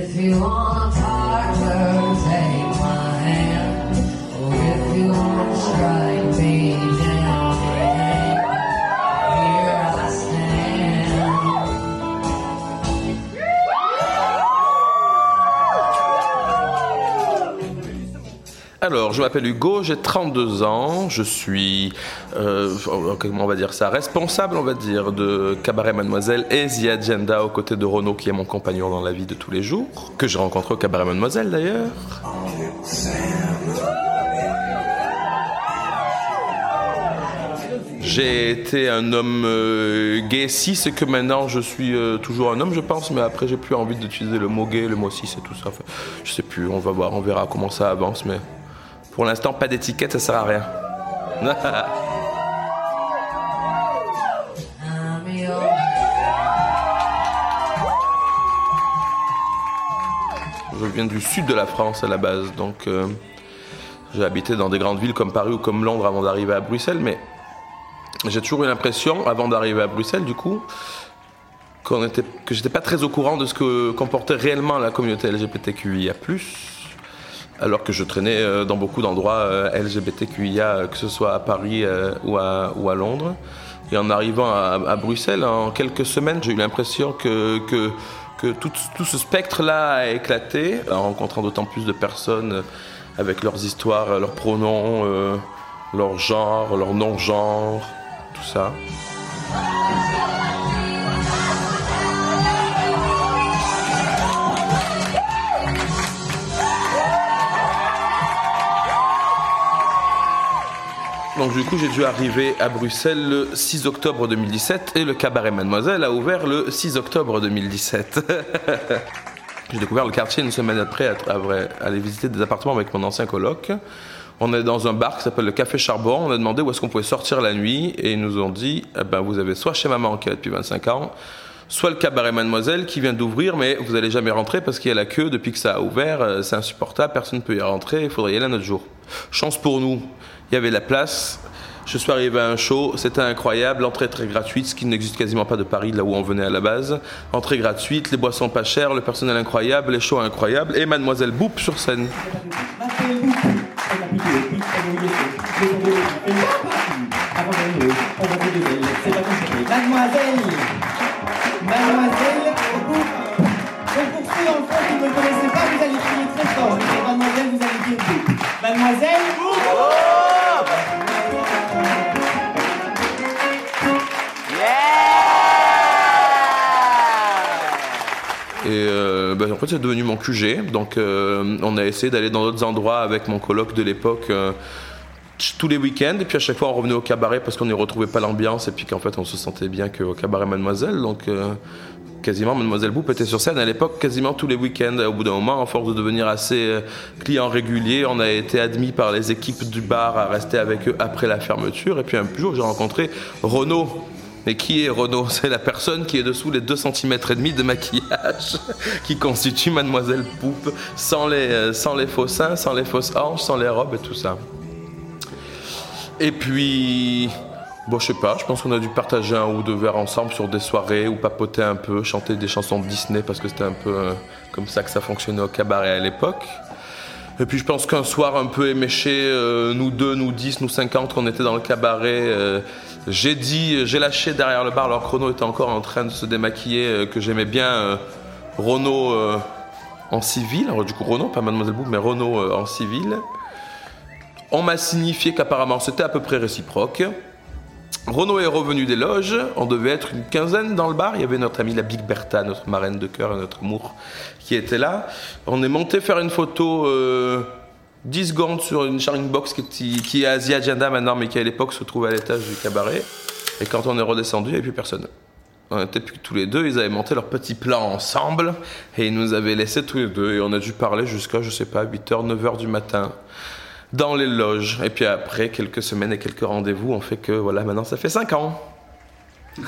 If you want partner, take my hand. Or if you want to strike me Alors, je m'appelle Hugo, j'ai 32 ans, je suis, euh, comment on va dire ça, responsable, on va dire, de Cabaret Mademoiselle et The Agenda aux côtés de Renaud, qui est mon compagnon dans la vie de tous les jours, que j'ai rencontré au Cabaret Mademoiselle d'ailleurs. J'ai été un homme euh, gay cis et que maintenant je suis euh, toujours un homme, je pense, mais après j'ai plus envie d'utiliser le mot gay, le mot cis et tout ça. Enfin, je sais plus, on va voir, on verra comment ça avance, mais pour l'instant, pas d'étiquette, ça sert à rien. Je viens du sud de la France à la base, donc euh, j'ai habité dans des grandes villes comme Paris ou comme Londres avant d'arriver à Bruxelles, mais j'ai toujours eu l'impression, avant d'arriver à Bruxelles, du coup, qu'on était, que j'étais pas très au courant de ce que comportait réellement la communauté LGBTQIA+, alors que je traînais euh, dans beaucoup d'endroits euh, LGBTQIA, euh, que ce soit à Paris ou, à, Londres. Et en arrivant à, Bruxelles, en quelques semaines, j'ai eu l'impression que, que, tout, ce spectre-là a éclaté, en rencontrant d'autant plus de personnes avec leurs histoires, leurs pronoms, leur genre, leur non-genre, tout ça. Donc du coup, j'ai dû arriver à Bruxelles le 6 octobre 2017 et le cabaret Mademoiselle a ouvert le 6 octobre 2017. j'ai découvert le quartier une semaine après, à, aller visiter des appartements avec mon ancien coloc. On est dans un bar qui s'appelle le Café Charbon. On a demandé où est-ce qu'on pouvait sortir la nuit et ils nous ont dit, eh ben, vous avez soit chez maman qui est là depuis 25 ans, soit le cabaret Mademoiselle qui vient d'ouvrir, mais vous allez jamais rentrer parce qu'il y a la queue depuis que ça a ouvert. euh, C'est insupportable, personne ne peut y rentrer. Il faudrait y aller un autre jour. Chance pour nous, il y avait la place. Je suis arrivé à un show, c'était incroyable, l'entrée très gratuite, ce qui n'existe quasiment pas de Paris, là où on venait à la base. Entrée gratuite, les boissons pas chères, le personnel incroyable, les shows incroyables, et Mademoiselle Boop sur scène. Mademoiselle Mademoiselle Donc pour ceux en France qui ne me connaissaient pas, vous allez crier très fort. Dis Mademoiselle, vous allez dire oui. Mademoiselle Et euh, ben, en fait, c'est devenu mon QG. Donc, euh, on a essayé d'aller dans d'autres endroits avec mon coloc de l'époque euh, tous les week-ends. Et puis, à chaque fois, on revenait au cabaret parce qu'on n'y retrouvait pas l'ambiance. Et puis, qu'en fait, on se sentait bien qu'au cabaret Mademoiselle. Donc, euh, quasiment, Mademoiselle Boop était sur scène à l'époque quasiment tous les week-ends. Au bout d'un moment, en force de devenir assez euh, client régulier, on a été admis par les équipes du bar à rester avec eux après la fermeture. Et puis, un jour, j'ai rencontré Renaud. Et qui est Renaud? C'est la personne qui est dessous les 2 cm et demi de maquillage qui constitue Mademoiselle Poupe, sans les, euh, sans les faux seins, sans les fausses hanches, sans les robes et tout ça. Et puis, bon, je sais pas, je pense qu'on a dû partager un ou deux verres ensemble sur des soirées ou papoter un peu, chanter des chansons de Disney parce que c'était un peu euh, comme ça que ça fonctionnait au cabaret à l'époque. Et puis je pense qu'un soir un peu éméché, euh, nous deux, nous dix, nous cinquante, qu'on était dans le cabaret, euh, j'ai dit, j'ai lâché derrière le bar, alors que Renaud était encore en train de se démaquiller, que j'aimais bien euh, en civil, alors du coup Renaud, pas Mademoiselle Boub, mais Renaud euh, en civil. On m'a signifié qu'apparemment c'était à peu près réciproque. Renaud est revenu des loges, on devait être une quinzaine dans le bar, il y avait notre amie la Big Bertha, notre marraine de cœur et notre amour qui était là. On est monté faire une photo euh, 10 secondes sur une sharing box qui, qui est The Agenda maintenant, mais qui à l'époque se trouvait à l'étage du cabaret. Et quand on est redescendu, il n'y avait plus personne. On était plus que tous les deux, ils avaient monté leur petit plan ensemble et ils nous avaient laissés tous les deux. Et on a dû parler jusqu'à, je sais pas, 8h, 9h du matin dans les loges. Et puis après, quelques semaines et quelques rendez-vous, on fait que voilà, maintenant ça fait 5 ans.